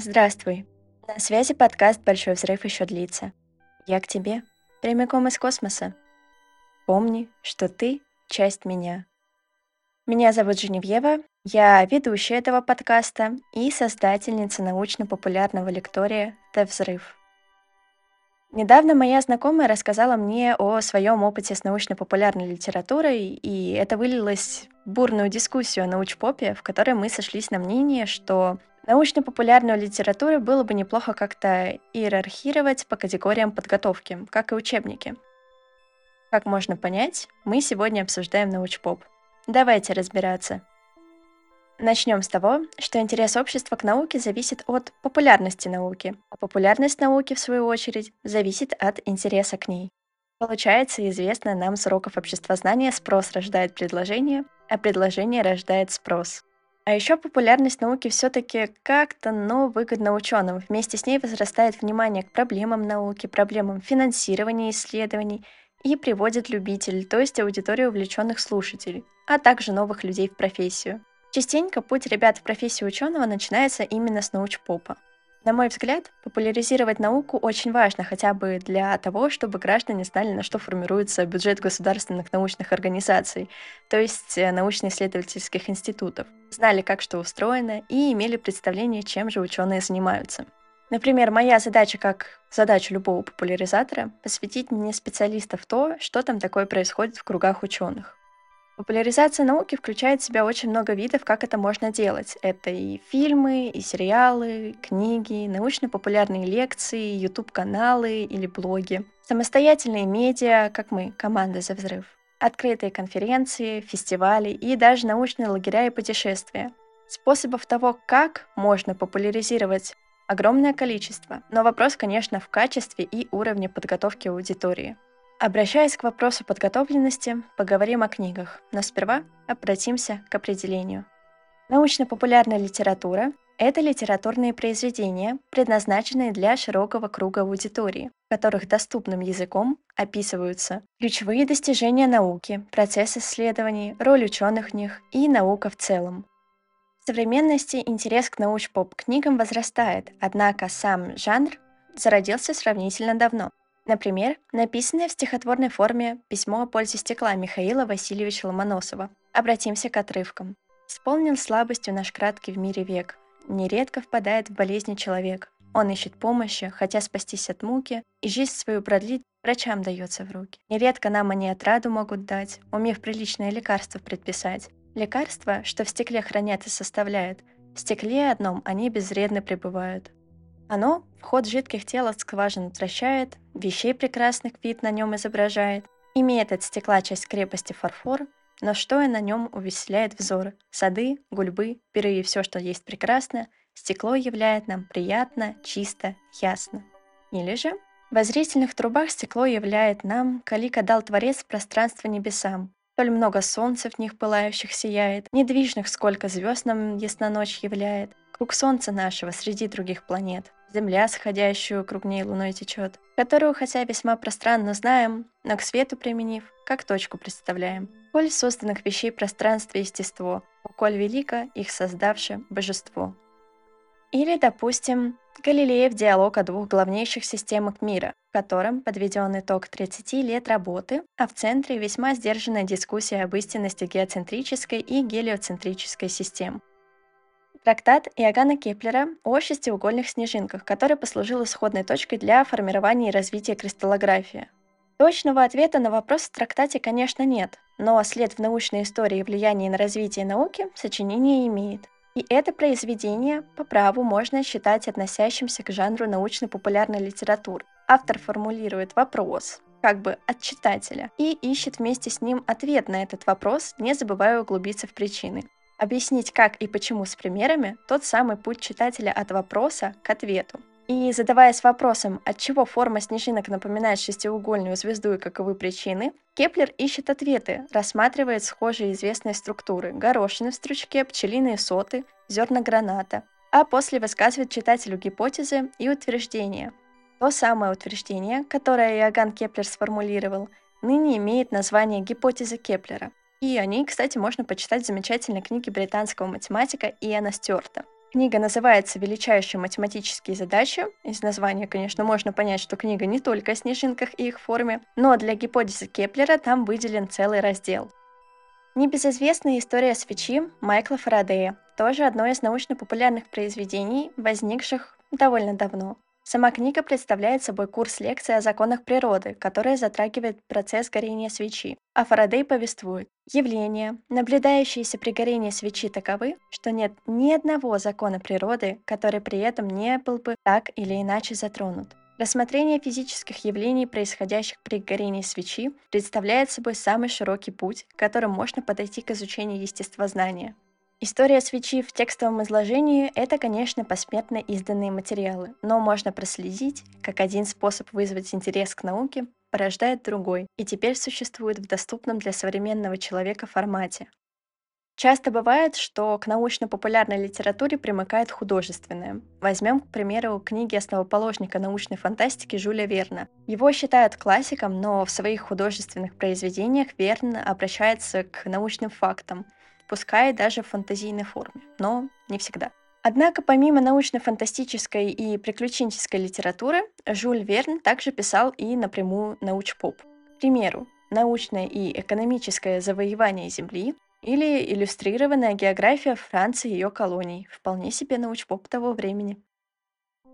Здравствуй. На связи подкаст «Большой взрыв еще длится». Я к тебе, прямиком из космоса. Помни, что ты — часть меня. Меня зовут Женевьева, я ведущая этого подкаста и создательница научно-популярного лектория «Т взрыв». Недавно моя знакомая рассказала мне о своем опыте с научно-популярной литературой, и это вылилось в бурную дискуссию о научпопе, в которой мы сошлись на мнении, что научно-популярную литературу было бы неплохо как-то иерархировать по категориям подготовки, как и учебники. Как можно понять, мы сегодня обсуждаем научпоп. Давайте разбираться. Начнем с того, что интерес общества к науке зависит от популярности науки, а популярность науки, в свою очередь, зависит от интереса к ней. Получается, известно нам с уроков обществознания, спрос рождает предложение, а предложение рождает спрос. А еще популярность науки все-таки как-то, но выгодна ученым. Вместе с ней возрастает внимание к проблемам науки, проблемам финансирования исследований и приводит любителей, то есть аудиторию увлеченных слушателей, а также новых людей в профессию. Частенько путь ребят в профессию ученого начинается именно с научпопа. На мой взгляд, популяризировать науку очень важно хотя бы для того, чтобы граждане знали, на что формируется бюджет государственных научных организаций, то есть э, научно-исследовательских институтов, знали, как что устроено и имели представление, чем же ученые занимаются. Например, моя задача, как задача любого популяризатора, посвятить мне специалистов то, что там такое происходит в кругах ученых. Популяризация науки включает в себя очень много видов, как это можно делать. Это и фильмы, и сериалы, книги, научно-популярные лекции, YouTube-каналы или блоги, самостоятельные медиа, как мы, команда «За взрыв», открытые конференции, фестивали и даже научные лагеря и путешествия. Способов того, как можно популяризировать огромное количество, но вопрос, конечно, в качестве и уровне подготовки аудитории – Обращаясь к вопросу подготовленности, поговорим о книгах, но сперва обратимся к определению. Научно-популярная литература – это литературные произведения, предназначенные для широкого круга аудитории, в которых доступным языком описываются ключевые достижения науки, процесс исследований, роль ученых в них и наука в целом. В современности интерес к науч-поп-книгам возрастает, однако сам жанр зародился сравнительно давно. Например, написанное в стихотворной форме письмо о пользе стекла Михаила Васильевича Ломоносова. Обратимся к отрывкам. «Исполнил слабостью наш краткий в мире век. Нередко впадает в болезни человек. Он ищет помощи, хотя спастись от муки, и жизнь свою продлить врачам дается в руки. Нередко нам они отраду могут дать, умев приличное лекарство предписать. Лекарства, что в стекле хранят и составляют, в стекле одном они безвредно пребывают. Оно вход жидких тел от скважин отвращает, вещей прекрасных вид на нем изображает, имеет от стекла часть крепости фарфор, но что и на нем увеселяет взор. Сады, гульбы, пиры и все, что есть прекрасно, стекло являет нам приятно, чисто, ясно. Или же в зрительных трубах стекло являет нам, калика дал Творец пространство небесам, Толь много солнца в них пылающих сияет, Недвижных сколько звезд нам ясно ночь являет, Круг солнца нашего среди других планет, Земля, сходящую круг ней луной течет, Которую, хотя весьма пространно знаем, Но к свету применив, как точку представляем. Коль созданных вещей пространство и естество, Коль велико их создавшее божество. Или, допустим, Галилеев диалог о двух главнейших системах мира, в котором подведен итог 30 лет работы, а в центре весьма сдержанная дискуссия об истинности геоцентрической и гелиоцентрической систем. Трактат Иоганна Кеплера о шестиугольных снежинках, который послужил исходной точкой для формирования и развития кристаллографии. Точного ответа на вопрос в трактате, конечно, нет, но след в научной истории и влияние на развитие науки сочинение имеет – и это произведение по праву можно считать относящимся к жанру научно-популярной литературы. Автор формулирует вопрос, как бы от читателя, и ищет вместе с ним ответ на этот вопрос, не забывая углубиться в причины. Объяснить как и почему с примерами – тот самый путь читателя от вопроса к ответу. И задаваясь вопросом, от чего форма снежинок напоминает шестиугольную звезду и каковы причины, Кеплер ищет ответы, рассматривает схожие известные структуры – горошины в стручке, пчелиные соты, зерна граната, а после высказывает читателю гипотезы и утверждения. То самое утверждение, которое Иоганн Кеплер сформулировал, ныне имеет название гипотеза Кеплера. И о ней, кстати, можно почитать в замечательной книге британского математика Иэна Стюарта. Книга называется «Величайшие математические задачи». Из названия, конечно, можно понять, что книга не только о снежинках и их форме, но для гипотезы Кеплера там выделен целый раздел. Небезызвестная история свечи Майкла Фарадея, тоже одно из научно-популярных произведений, возникших довольно давно. Сама книга представляет собой курс лекций о законах природы, который затрагивает процесс горения свечи. А Фарадей повествует, явления, наблюдающиеся при горении свечи, таковы, что нет ни одного закона природы, который при этом не был бы так или иначе затронут. Рассмотрение физических явлений, происходящих при горении свечи, представляет собой самый широкий путь, которым можно подойти к изучению естествознания. История свечи в текстовом изложении – это, конечно, посмертно изданные материалы, но можно проследить, как один способ вызвать интерес к науке порождает другой, и теперь существует в доступном для современного человека формате. Часто бывает, что к научно-популярной литературе примыкает художественная. Возьмем, к примеру, книги основоположника научной фантастики Жюля Верна. Его считают классиком, но в своих художественных произведениях Верн обращается к научным фактам – пускай даже в фантазийной форме, но не всегда. Однако помимо научно-фантастической и приключенческой литературы, Жюль Верн также писал и напрямую научпоп. К примеру, научное и экономическое завоевание Земли или иллюстрированная география Франции и ее колоний, вполне себе научпоп того времени.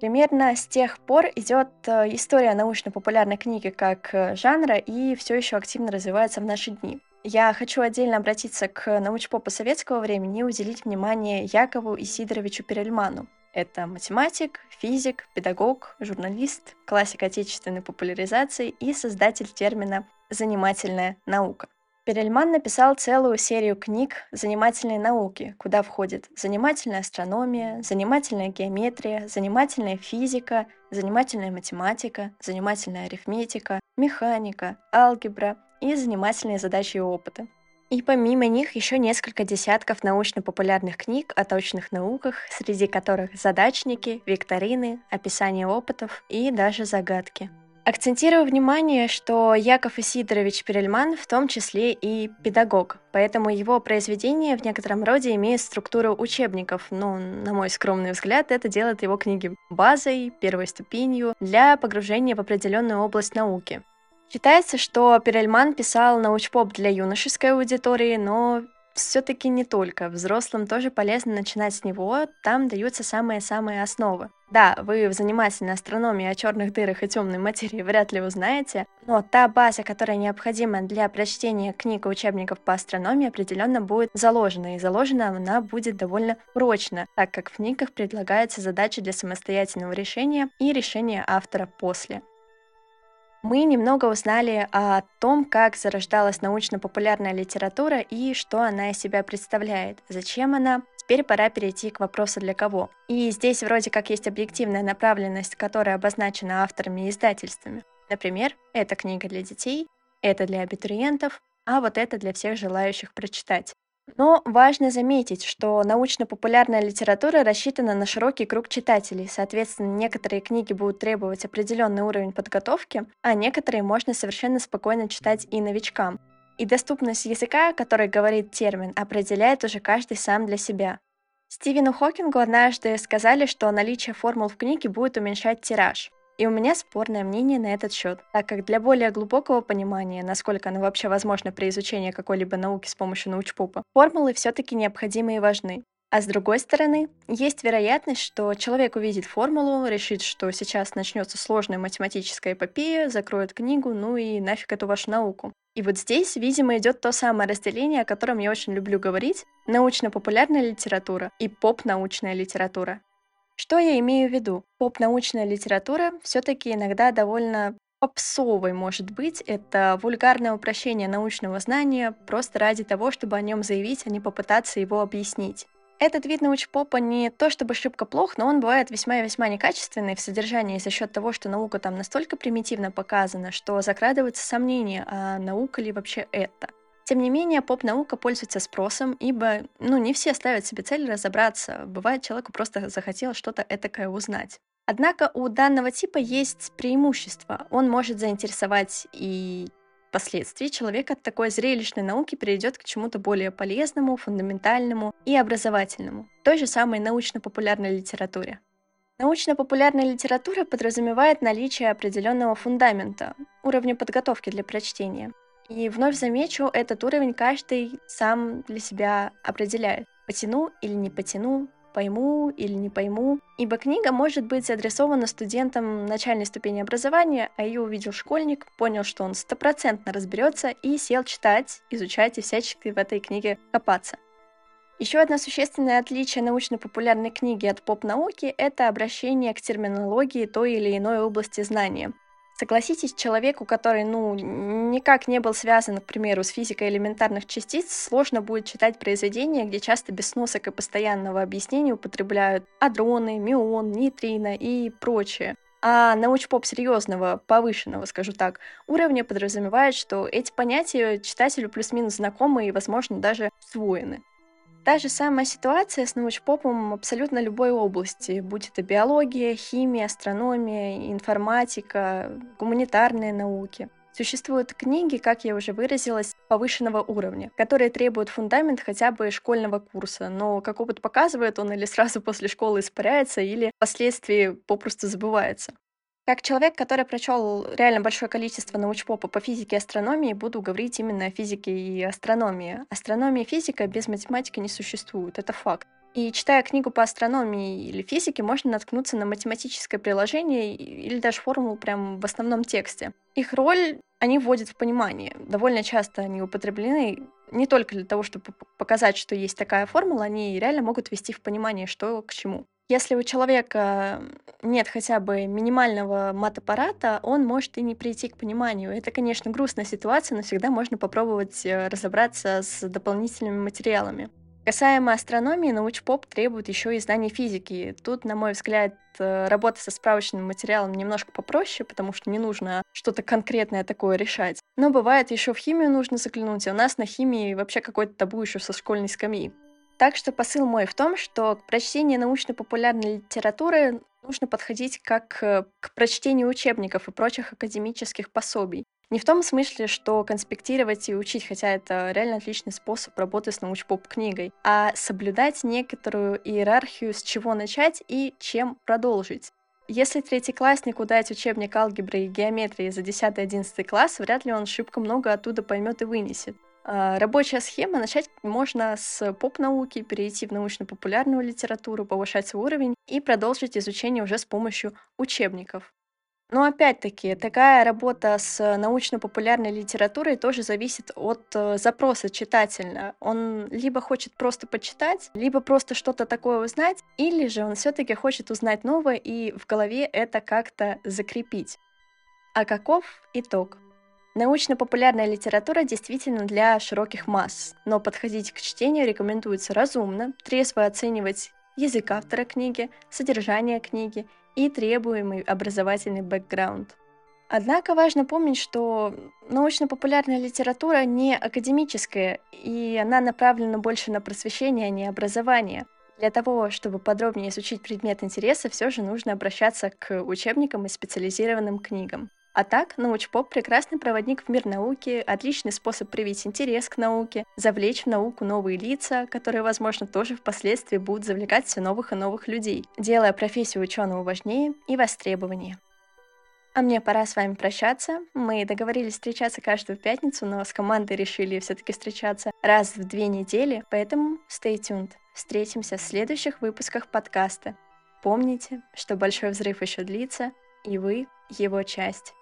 Примерно с тех пор идет э, история научно-популярной книги как э, жанра и все еще активно развивается в наши дни. Я хочу отдельно обратиться к научпопу советского времени и уделить внимание Якову Исидоровичу Перельману. Это математик, физик, педагог, журналист, классик отечественной популяризации и создатель термина «занимательная наука». Перельман написал целую серию книг «Занимательные науки», куда входит занимательная астрономия, занимательная геометрия, занимательная физика, занимательная математика, занимательная арифметика, механика, алгебра, и занимательные задачи и опыты. И помимо них еще несколько десятков научно-популярных книг о точных науках, среди которых задачники, викторины, описание опытов и даже загадки. Акцентирую внимание, что Яков Исидорович Перельман в том числе и педагог, поэтому его произведения в некотором роде имеют структуру учебников, но, на мой скромный взгляд, это делает его книги базой, первой ступенью для погружения в определенную область науки. Считается, что Перельман писал научпоп для юношеской аудитории, но все-таки не только. Взрослым тоже полезно начинать с него, там даются самые-самые основы. Да, вы в занимательной астрономии о черных дырах и темной материи вряд ли узнаете, но та база, которая необходима для прочтения книг и учебников по астрономии, определенно будет заложена, и заложена она будет довольно прочно, так как в книгах предлагаются задачи для самостоятельного решения и решения автора после. Мы немного узнали о том, как зарождалась научно-популярная литература и что она из себя представляет, зачем она. Теперь пора перейти к вопросу «для кого?». И здесь вроде как есть объективная направленность, которая обозначена авторами и издательствами. Например, эта книга для детей, это для абитуриентов, а вот это для всех желающих прочитать. Но важно заметить, что научно-популярная литература рассчитана на широкий круг читателей, соответственно, некоторые книги будут требовать определенный уровень подготовки, а некоторые можно совершенно спокойно читать и новичкам. И доступность языка, который говорит термин, определяет уже каждый сам для себя. Стивену Хокингу однажды сказали, что наличие формул в книге будет уменьшать тираж. И у меня спорное мнение на этот счет, так как для более глубокого понимания, насколько оно вообще возможно при изучении какой-либо науки с помощью научпопа, формулы все-таки необходимы и важны. А с другой стороны, есть вероятность, что человек увидит формулу, решит, что сейчас начнется сложная математическая эпопея, закроет книгу, ну и нафиг эту вашу науку. И вот здесь, видимо, идет то самое разделение, о котором я очень люблю говорить, научно-популярная литература и поп-научная литература. Что я имею в виду? Поп-научная литература все-таки иногда довольно попсовой может быть. Это вульгарное упрощение научного знания просто ради того, чтобы о нем заявить, а не попытаться его объяснить. Этот вид научпопа не то чтобы шибко плох, но он бывает весьма и весьма некачественный в содержании за счет того, что наука там настолько примитивно показана, что закрадывается сомнение, а наука ли вообще это. Тем не менее, поп-наука пользуется спросом, ибо ну, не все ставят себе цель разобраться. Бывает, человеку просто захотелось что-то этакое узнать. Однако у данного типа есть преимущество. Он может заинтересовать и впоследствии человек от такой зрелищной науки перейдет к чему-то более полезному, фундаментальному и образовательному, той же самой научно-популярной литературе. Научно-популярная литература подразумевает наличие определенного фундамента, уровня подготовки для прочтения. И вновь замечу, этот уровень каждый сам для себя определяет. Потяну или не потяну, пойму или не пойму, ибо книга может быть адресована студентам начальной ступени образования, а ее увидел школьник, понял, что он стопроцентно разберется и сел читать, изучать и всячески в этой книге копаться. Еще одно существенное отличие научно-популярной книги от поп-науки — это обращение к терминологии той или иной области знания. Согласитесь, человеку, который, ну, никак не был связан, к примеру, с физикой элементарных частиц, сложно будет читать произведения, где часто без сносок и постоянного объяснения употребляют адроны, мион, нейтрино и прочее. А научпоп серьезного, повышенного, скажу так, уровня подразумевает, что эти понятия читателю плюс-минус знакомы и, возможно, даже усвоены. Та же самая ситуация с научпопом абсолютно любой области, будь это биология, химия, астрономия, информатика, гуманитарные науки. Существуют книги, как я уже выразилась, повышенного уровня, которые требуют фундамент хотя бы школьного курса, но, как опыт показывает, он или сразу после школы испаряется, или впоследствии попросту забывается. Как человек, который прочел реально большое количество научпопа по физике и астрономии, буду говорить именно о физике и астрономии. Астрономия и физика без математики не существуют, это факт. И читая книгу по астрономии или физике, можно наткнуться на математическое приложение или даже формулу прям в основном тексте. Их роль они вводят в понимание. Довольно часто они употреблены не только для того, чтобы показать, что есть такая формула, они реально могут ввести в понимание, что к чему. Если у человека нет хотя бы минимального мат-аппарата, он может и не прийти к пониманию. Это, конечно, грустная ситуация, но всегда можно попробовать э, разобраться с дополнительными материалами. Касаемо астрономии, научпоп требует еще и знаний физики. Тут, на мой взгляд, э, работа со справочным материалом немножко попроще, потому что не нужно что-то конкретное такое решать. Но бывает, еще в химию нужно заглянуть, а у нас на химии вообще какой-то табу еще со школьной скамьи. Так что посыл мой в том, что к прочтению научно-популярной литературы нужно подходить как э, к прочтению учебников и прочих академических пособий. Не в том смысле, что конспектировать и учить, хотя это реально отличный способ работы с научпоп-книгой, а соблюдать некоторую иерархию, с чего начать и чем продолжить. Если третьекласснику дать учебник алгебры и геометрии за 10-11 класс, вряд ли он шибко много оттуда поймет и вынесет. А, рабочая схема. Начать можно с поп-науки, перейти в научно-популярную литературу, повышать свой уровень и продолжить изучение уже с помощью учебников. Но опять-таки, такая работа с научно-популярной литературой тоже зависит от э, запроса читателя. Он либо хочет просто почитать, либо просто что-то такое узнать, или же он все-таки хочет узнать новое и в голове это как-то закрепить. А каков итог? Научно-популярная литература действительно для широких масс, но подходить к чтению рекомендуется разумно, трезво оценивать язык автора книги, содержание книги и требуемый образовательный бэкграунд. Однако важно помнить, что научно-популярная литература не академическая, и она направлена больше на просвещение, а не образование. Для того, чтобы подробнее изучить предмет интереса, все же нужно обращаться к учебникам и специализированным книгам. А так, научпоп — прекрасный проводник в мир науки, отличный способ привить интерес к науке, завлечь в науку новые лица, которые, возможно, тоже впоследствии будут завлекать все новых и новых людей, делая профессию ученого важнее и востребованнее. А мне пора с вами прощаться. Мы договорились встречаться каждую пятницу, но с командой решили все-таки встречаться раз в две недели, поэтому stay tuned. Встретимся в следующих выпусках подкаста. Помните, что большой взрыв еще длится, и вы его часть.